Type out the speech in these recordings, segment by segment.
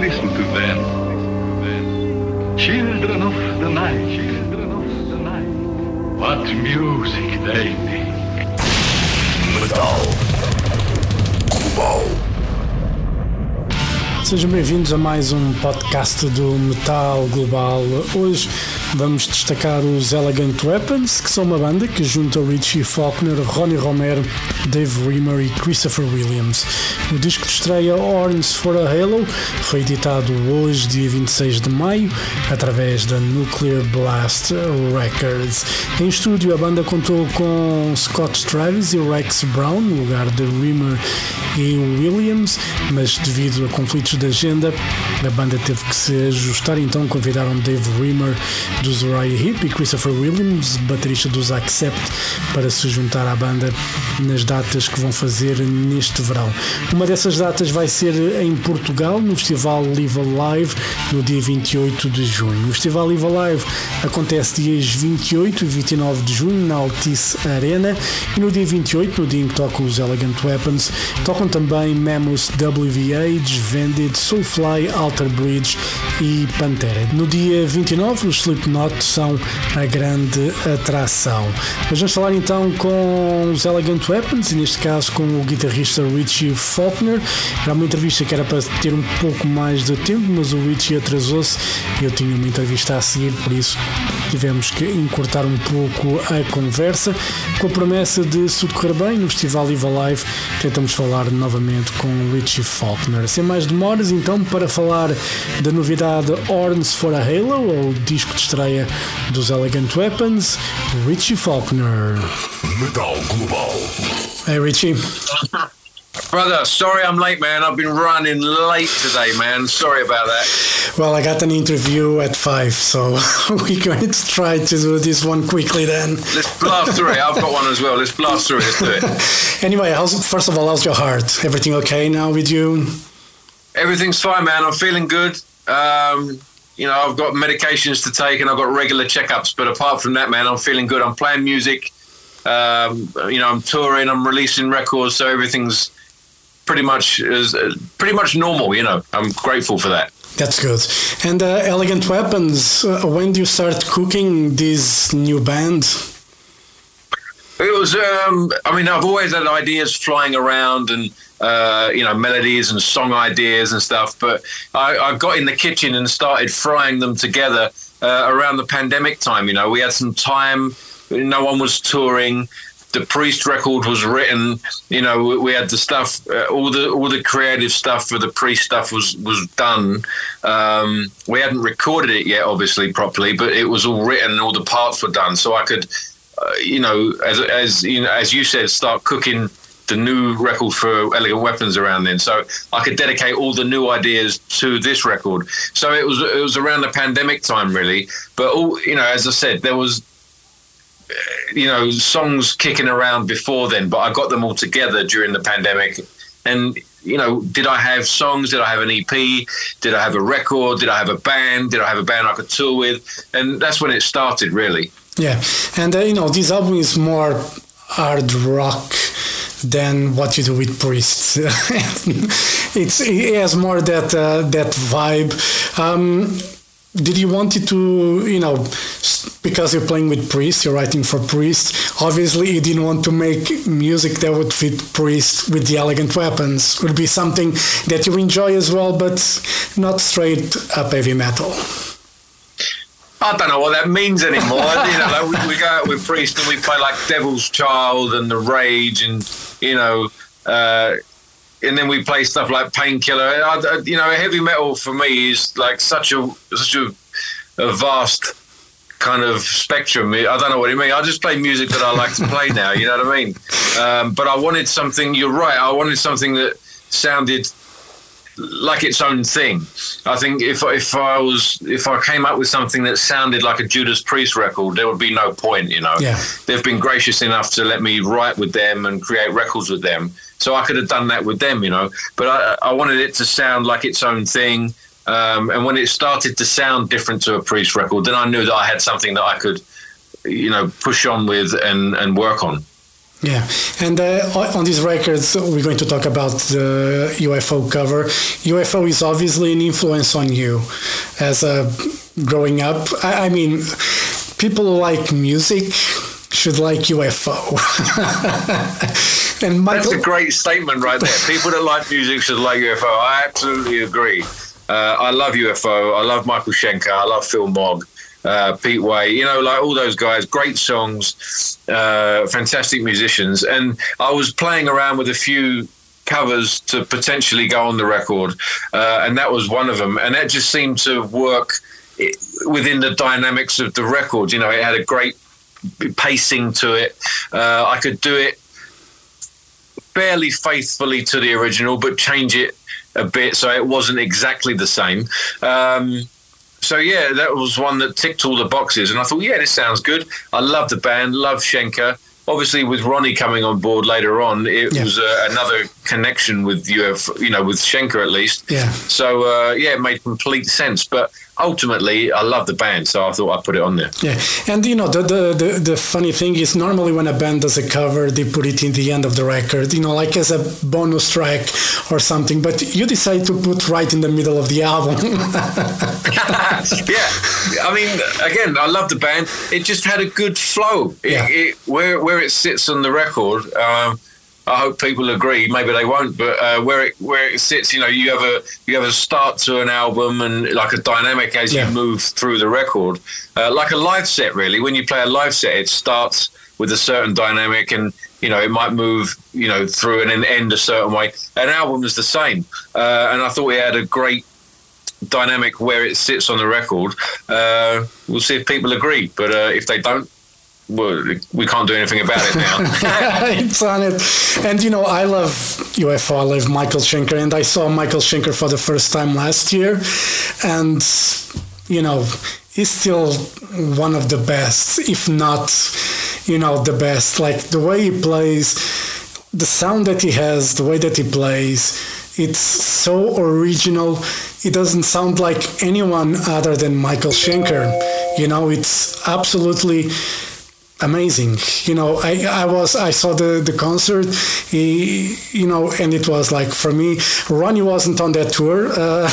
Listen to them. Children of the night. Children of the night. What music they make. Metal. Global. Sejam bem-vindos a mais um podcast do Metal Global. Hoje vamos destacar os Elegant Weapons, que são uma banda que junta Richie Faulkner, Ronnie Romero, Dave Rimmer e Christopher Williams. O disco de estreia Horns for a Halo foi editado hoje, dia 26 de maio, através da Nuclear Blast Records. Em estúdio, a banda contou com Scott Travis e Rex Brown, no lugar de Rimmer e Williams, mas devido a conflitos de agenda, a banda teve que se ajustar, então convidaram Dave Rimmer dos Uriah Heep e Christopher Williams, baterista dos Accept, para se juntar à banda nas datas que vão fazer neste verão. Uma dessas datas vai ser em Portugal, no Festival Live Alive, no dia 28 de junho. O Festival Live Alive acontece dias 28 e 29 de junho na Altice Arena e no dia 28, no dia em que tocam os Elegant Weapons, tocam também Mammoth WVH, Vended, Soulfly, Alter Bridge e Pantera. No dia 29, os Slipknot são a grande atração. Mas vamos falar então com os Elegant Weapons e neste caso com o guitarrista Richie Faulkner. Era uma entrevista que era para ter um pouco mais de tempo, mas o Richie atrasou-se e eu tinha uma entrevista a seguir, por isso tivemos que encurtar um pouco a conversa. Com a promessa de se tudo correr bem, no Festival Live Alive tentamos falar novamente com Richie Faulkner. Sem mais demoras, então, para falar da novidade Horns for a Halo, ou disco de estreia dos Elegant Weapons, Richie Faulkner. Metal Global. Hey Richie. Brother, sorry I'm late, man. I've been running late today, man. Sorry about that. Well, I got an interview at five, so we're going to try to do this one quickly then. Let's blast through it. I've got one as well. Let's blast through it. Let's do it. Anyway, how's, first of all, how's your heart? Everything okay now with you? Everything's fine, man. I'm feeling good. Um, you know, I've got medications to take and I've got regular checkups. But apart from that, man, I'm feeling good. I'm playing music. Um, you know, I'm touring. I'm releasing records, so everything's pretty much is uh, pretty much normal. You know, I'm grateful for that. That's good. And uh, Elegant Weapons, uh, when do you start cooking this new band? It was. Um, I mean, I've always had ideas flying around, and uh, you know, melodies and song ideas and stuff. But I, I got in the kitchen and started frying them together uh, around the pandemic time. You know, we had some time. No one was touring. The Priest record was written. You know, we, we had the stuff. Uh, all the all the creative stuff for the Priest stuff was was done. Um, we hadn't recorded it yet, obviously properly, but it was all written. All the parts were done, so I could uh, you know, as as you know, as you said, start cooking the new record for Elegant Weapons around then. So I could dedicate all the new ideas to this record. So it was it was around the pandemic time, really. But all you know, as I said, there was uh, you know songs kicking around before then, but I got them all together during the pandemic. And you know, did I have songs? Did I have an EP? Did I have a record? Did I have a band? Did I have a band I could tour with? And that's when it started, really. Yeah, and uh, you know, this album is more hard rock than what you do with priests. it's it has more that uh, that vibe. Um, did you want it to, you know, because you're playing with priests you're writing for priests Obviously, you didn't want to make music that would fit priests with the Elegant Weapons. It would be something that you enjoy as well, but not straight up heavy metal. I don't know what that means anymore. you know, like we, we, go out with Priest and we play like Devil's Child and The Rage, and you know, uh, and then we play stuff like Painkiller. You know, heavy metal for me is like such a such a, a vast kind of spectrum. I don't know what it means. I just play music that I like to play now. You know what I mean? Um, but I wanted something. You're right. I wanted something that sounded like its own thing. I think if if I was if I came up with something that sounded like a Judas Priest record, there would be no point. You know, Yeah. they've been gracious enough to let me write with them and create records with them, so I could have done that with them. You know, but I I wanted it to sound like its own thing. Um, and when it started to sound different to a Priest record, then I knew that I had something that I could, you know, push on with and and work on. Yeah, and uh, on these records, we're going to talk about the UFO cover. UFO is obviously an influence on you as a growing up. I, I mean, people who like music, should like UFO. and Michael, that's a great statement right there. People that like music should like UFO. I absolutely agree. Uh, I love UFO. I love Michael Schenker. I love Phil Mogg. Uh, Pete Way, you know, like all those guys, great songs, uh, fantastic musicians. And I was playing around with a few covers to potentially go on the record, uh, and that was one of them. And that just seemed to work within the dynamics of the record. You know, it had a great pacing to it. Uh, I could do it fairly faithfully to the original, but change it a bit so it wasn't exactly the same. Um, so yeah, that was one that ticked all the boxes, and I thought, yeah, this sounds good. I love the band, love Schenker obviously with Ronnie coming on board later on, it yeah. was uh, another connection with UF, you know, with Schenker at least. Yeah. So uh, yeah, it made complete sense. But ultimately, I love the band, so I thought I'd put it on there. Yeah, and you know, the, the the the funny thing is, normally when a band does a cover, they put it in the end of the record, you know, like as a bonus track or something. But you decide to put right in the middle of the album. yeah, I mean, again, I love the band. It just had a good flow. It, yeah. It, where where it sits on the record. Um, I hope people agree. Maybe they won't, but uh, where it where it sits, you know, you have a you have a start to an album and like a dynamic as yeah. you move through the record, uh, like a live set. Really, when you play a live set, it starts with a certain dynamic, and you know it might move, you know, through and then end a certain way. An album is the same, uh, and I thought we had a great dynamic where it sits on the record. Uh, we'll see if people agree, but uh, if they don't, we can't do anything about it now. it's on it. And, you know, I love UFO, I love Michael Schenker, and I saw Michael Schenker for the first time last year. And, you know, he's still one of the best, if not, you know, the best. Like the way he plays, the sound that he has, the way that he plays, it's so original. It doesn't sound like anyone other than Michael Schenker. You know, it's absolutely amazing you know i i was i saw the the concert he, you know and it was like for me ronnie wasn't on that tour uh,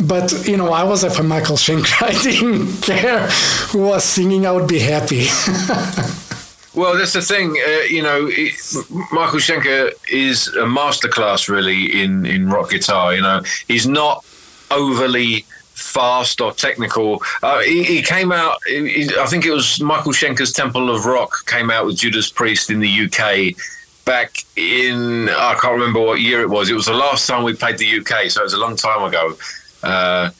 but you know i was at michael schenker i didn't care who was singing i would be happy Well, that's the thing. Uh, you know, it, Michael Schenker is a masterclass, really, in in rock guitar. You know, he's not overly fast or technical. Uh, he, he, came out. He, I think it was Michael Schenker's Temple of Rock came out with Judas Priest in the UK back in I can't remember what year it was. It was the last time we played the UK, so it was a long time ago. Uh,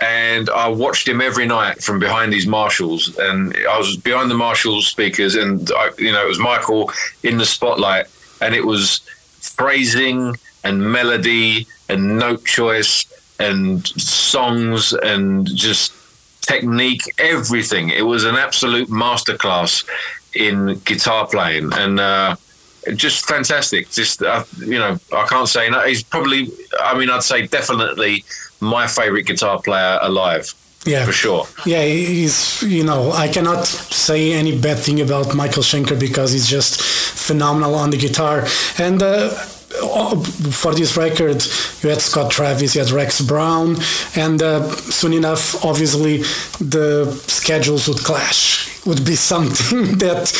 and I watched him every night from behind these Marshalls, and I was behind the Marshalls speakers, and I, you know it was Michael in the spotlight, and it was phrasing and melody and note choice and songs and just technique, everything. It was an absolute masterclass in guitar playing and uh, just fantastic. Just uh, you know, I can't say no. He's probably, I mean, I'd say definitely my favorite guitar player alive. Yeah, for sure. Yeah, he's you know I cannot say any bad thing about Michael Schenker because he's just phenomenal on the guitar and. Uh, for this record, you had Scott Travis, you had Rex Brown, and uh, soon enough, obviously, the schedules would clash. Would be something that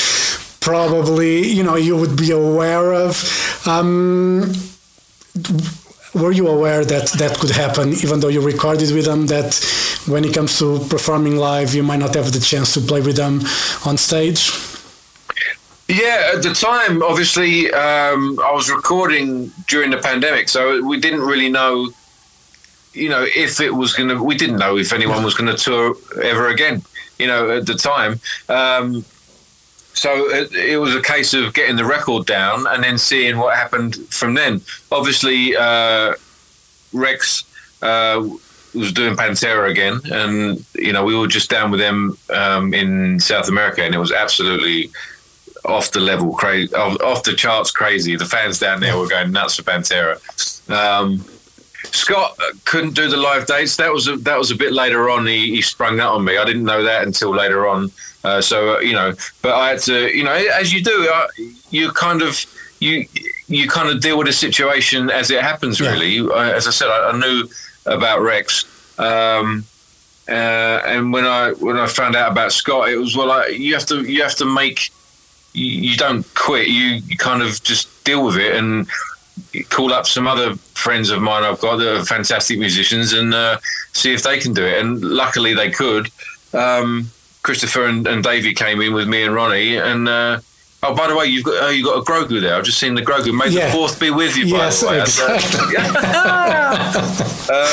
probably you know you would be aware of. Um, were you aware that that could happen, even though you recorded with them? That when it comes to performing live, you might not have the chance to play with them on stage. Yeah, at the time, obviously, um, I was recording during the pandemic, so we didn't really know, you know, if it was going to. We didn't know if anyone was going to tour ever again. You know, at the time. Um, so it, it, was a case of getting the record down and then seeing what happened from then. Obviously, uh, Rex uh, was doing Pantera again, and you know we were just down with them um, in South America, and it was absolutely off the level, crazy, off, off, the charts, crazy. The fans down there were going nuts for Pantera. Um, Scott couldn't do the live dates. That was a, that was a bit later on. He, he sprung that on me. I didn't know that until later on. Uh, so uh, you know, but I had to, you know, as you do, uh, you kind of you you kind of deal with the situation as it happens. Really, yeah. as I said, I, I, knew about Rex. Um, Uh, and when I when I found out about Scott, it was well, I, you have to you have to make you, you don't quit. You, you kind of just deal with it and call up some other friends of mine I've got that are fantastic musicians and uh, see if they can do it. And luckily they could. Um, Christopher and, and Davey came in with me and Ronnie, and uh, oh, by the way, you've got uh, you got a Grogu there. I've just seen the Grogu. May Yeah. the fourth be with you. Yes, by the way. exactly. uh,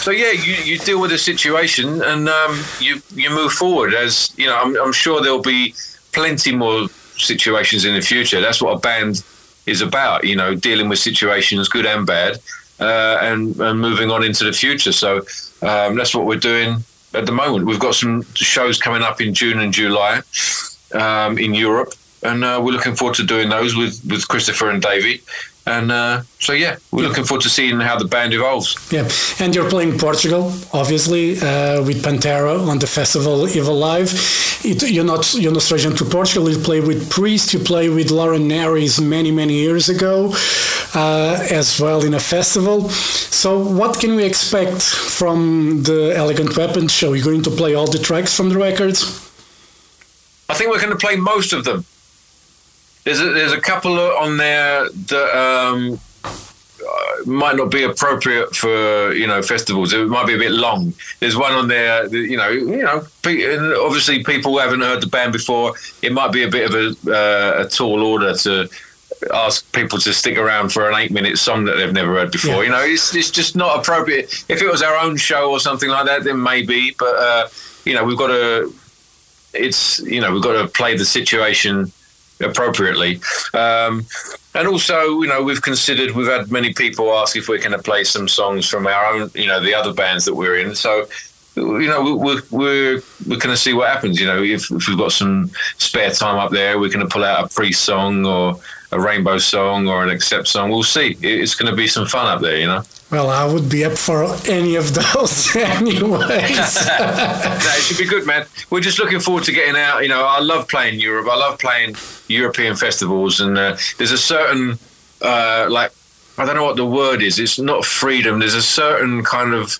so yeah, you, you deal with the situation and um, you you move forward. As you know, I'm, I'm sure there'll be plenty more situations in the future. That's what a band is about. You know, dealing with situations, good and bad, uh, and and moving on into the future. So um, that's what we're doing at the moment. We've got some shows coming up in June and July um, in Europe, and uh, we're looking forward to doing those with with Christopher and Davey. And uh, so yeah, we're looking forward to seeing how the band evolves. Yeah, and you're playing Portugal, obviously, uh, with Pantera on the festival Evil Live. It, you're not you're not strange to Portugal. You play with Priest. You play with Lauren Harris many many years ago, uh, as well in a festival. So, what can we expect from the Elegant Weapons show? You're going to play all the tracks from the records. I think we're going to play most of them. There's a, there's a couple on there that um, uh, might not be appropriate for you know festivals. It might be a bit long. There's one on there, that, you know, you know. Obviously, people who haven't heard the band before, it might be a bit of a, uh, a tall order to ask people to stick around for an eight minute song that they've never heard before. Yeah. You know, it's it's just not appropriate. If it was our own show or something like that, then maybe. But uh, you know, we've got to it's you know we've got to play the situation appropriately. Um, and also you know we've considered we've had many people ask if we're going to play some songs from our own you know the other bands that we're in. So you know we're we're we're going to see what happens. You know if, if we've got some spare time up there we're going to pull out a priest song or a rainbow song or an accept song. We'll see. It's going to be some fun up there you know Well, I would be up for any of those, anyways. no, it should be good, man. We're just looking forward to getting out. You know, I love playing Europe. I love playing European festivals, and uh, there's a certain uh, like I don't know what the word is. It's not freedom. There's a certain kind of.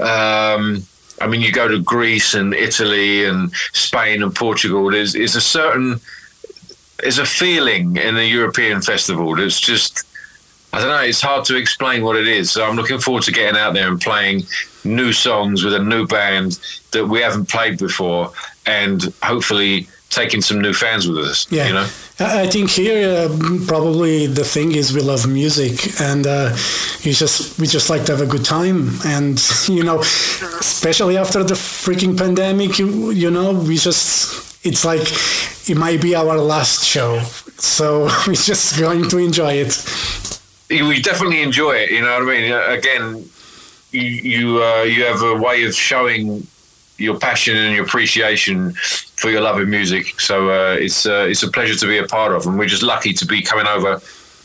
Um, I mean, you go to Greece and Italy and Spain and Portugal. There's is a certain there's a feeling in the European festival that's just I don't know. It's hard to explain what it is. So I'm looking forward to getting out there and playing new songs with a new band that we haven't played before, and hopefully taking some new fans with us. Yeah, You know. I think here uh, probably the thing is we love music and uh, you just we just like to have a good time and you know especially after the freaking pandemic you you know we just it's like it might be our last show so we're just going to enjoy it we definitely enjoy it. You know what I mean? Again, you you, uh, you have a way of showing your passion and your appreciation for your love of music. So uh, it's uh, it's a pleasure to be a part of, and we're just lucky to be coming over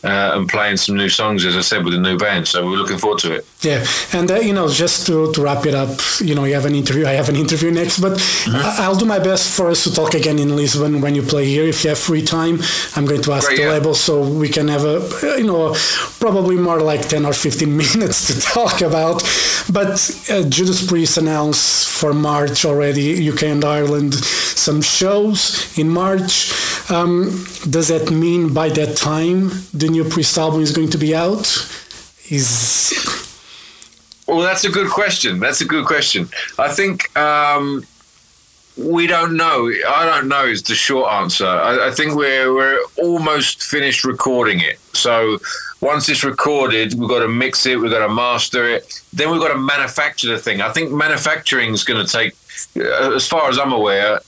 uh, and playing some new songs, as I said, with a new band. So we're looking forward to it. Yeah, and uh, you know, just to, to wrap it up, you know, you have an interview. I have an interview next, but I- I'll do my best for us to talk again in Lisbon when you play here. If you have free time, I'm going to ask Great, the yeah. label so we can have a, you know, probably more like ten or fifteen minutes to talk about. But uh, Judas Priest announced for March already, UK and Ireland, some shows in March. Um, does that mean by that time the new Priest album is going to be out? Is Well, that's a good question. That's a good question. I think um, we don't know. I don't know is the short answer. I, I think we're we're almost finished recording it. So once it's recorded, we've got to mix it. We've got to master it. Then we've got to manufacture the thing. I think manufacturing is going to take, uh, as far as I'm aware,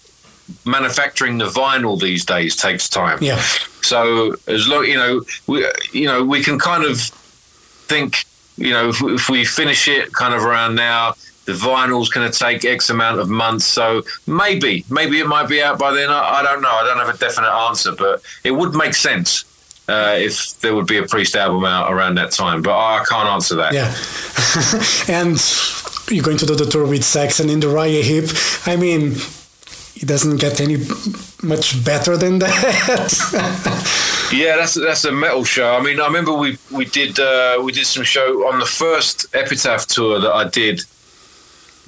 manufacturing the vinyl these days takes time. yeah. So as long you know, we you know we can kind of think you know if, we- if we finish it kind of around now, the vinyl's going to take X amount of months. So maybe maybe it might be out by then. I, I don't know. I don't have a definite answer, but it would make sense. Uh, if there would be a priest album out around that time, but I can't answer that. Yeah. and you're going to do the tour with Saxon in the Uriah Heep. I mean, it doesn't get any much better than that. Yeah, that's that's a metal show. I mean, I remember we we did uh, we did some show on the first Epitaph tour that I did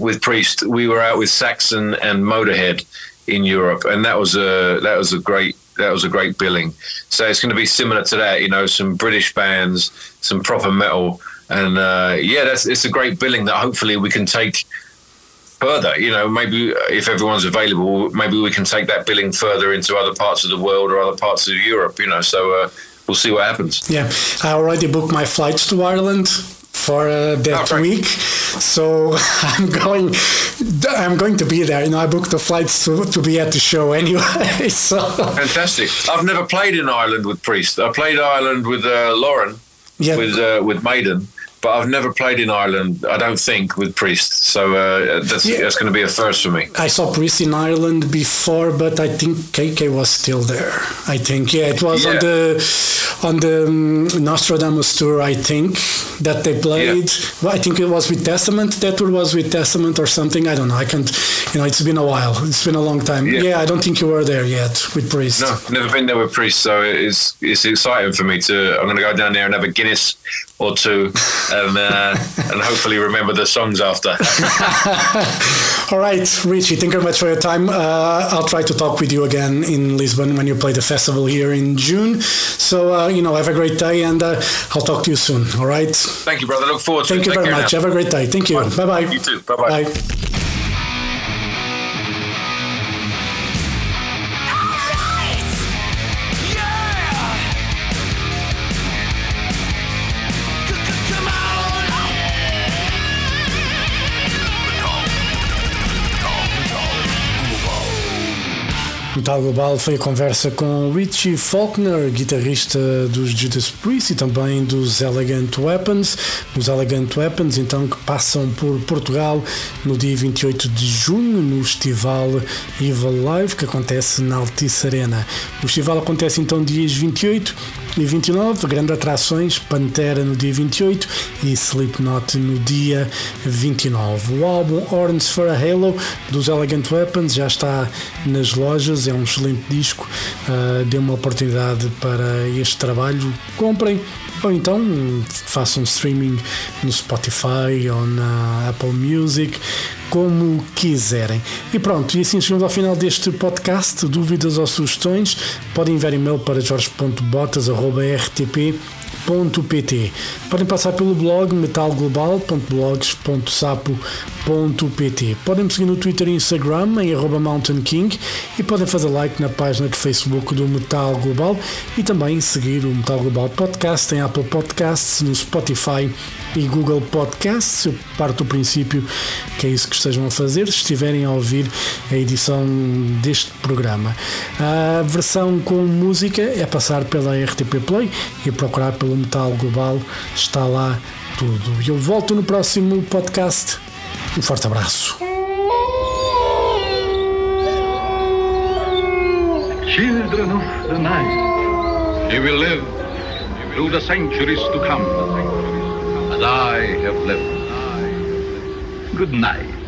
with Priest, we were out with Saxon and Motorhead in Europe, and that was a that was a great that was a great billing. So it's going to be similar to that, you know, some British bands, some proper metal, and uh, yeah, that's it's a great billing that hopefully we can take further. You know, maybe if everyone's available, maybe we can take that billing further into other parts of the world or other parts of Europe. You know, so uh, we'll see what happens. Yeah, I already booked my flights to Ireland for uh, that Oh, week, so I'm going. I'm going to be there. You know, I booked the flights to, to be at the show anyway. So Fantastic. I've never played in Ireland with Priest. I played Ireland with uh, Lauren, yeah, with uh, with Maiden, but I've never played in Ireland. I don't think with Priest. So uh, that's Yeah. that's going to be a first for me. I saw Priest in Ireland before, but I think KK was still there. I think yeah, it was on the on the um, Nostradamus tour. I think that they played. Well, I think it was with Testament. That tour was with Testament or something. I don't know. I can't. You know, it's been a while. It's been a long time. Yeah. Yeah, I don't think you were there yet with Priest. No, never been there with Priest, so it's it's exciting for me to. I'm going to go down there and have a Guinness or two, and uh, and hopefully remember the songs after. All right, Richie, thank you very much for your time. Uh, I'll try to talk with you again in Lisbon when you play the festival here in June. So, uh, you know, have a great day and uh, I'll talk to you soon. All right. Thank you, brother. Look forward to Thank it. Thank you Take very much. now. Have a great day. Thank you. Bye bye. You too. Bye-bye. Bye. Metal Global foi a conversa com Richie Faulkner, guitarrista dos Judas Priest e também dos Elegant Weapons. Os Elegant Weapons, então, que passam por Portugal no dia 28 de junho no festival Evil Live, que acontece na Altice Arena. O festival acontece então dias 28 e 29, grandes atrações, Pantera no dia 28 e Slipknot no dia 29. O álbum Horns for a Halo dos Elegant Weapons já está nas lojas, é um excelente disco, uh, dê uma oportunidade para este trabalho, comprem ou então façam streaming no Spotify ou na Apple Music, como quiserem. E pronto, e assim chegamos ao final deste podcast. Dúvidas ou sugestões, podem enviar e-mail para jorge.botas.rtp.pt Podem passar pelo blog metalglobal.blogs.sapo.pt Podem me seguir no Twitter e Instagram em arroba Mountain King e podem fazer like na página de Facebook do Metal Global e também seguir o Metal Global Podcast em Apple Podcasts, no Spotify e Google Podcasts. Eu parto do princípio que é isso que estejam a fazer, se estiverem a ouvir a edição deste programa. A versão com música é passar pela RTP Play e procurar pelo Metal Global, está lá tudo. Eu volto no próximo podcast. Um forte abraço. Children of the night, you will live through the centuries to come, as I have lived. Good night. Good night.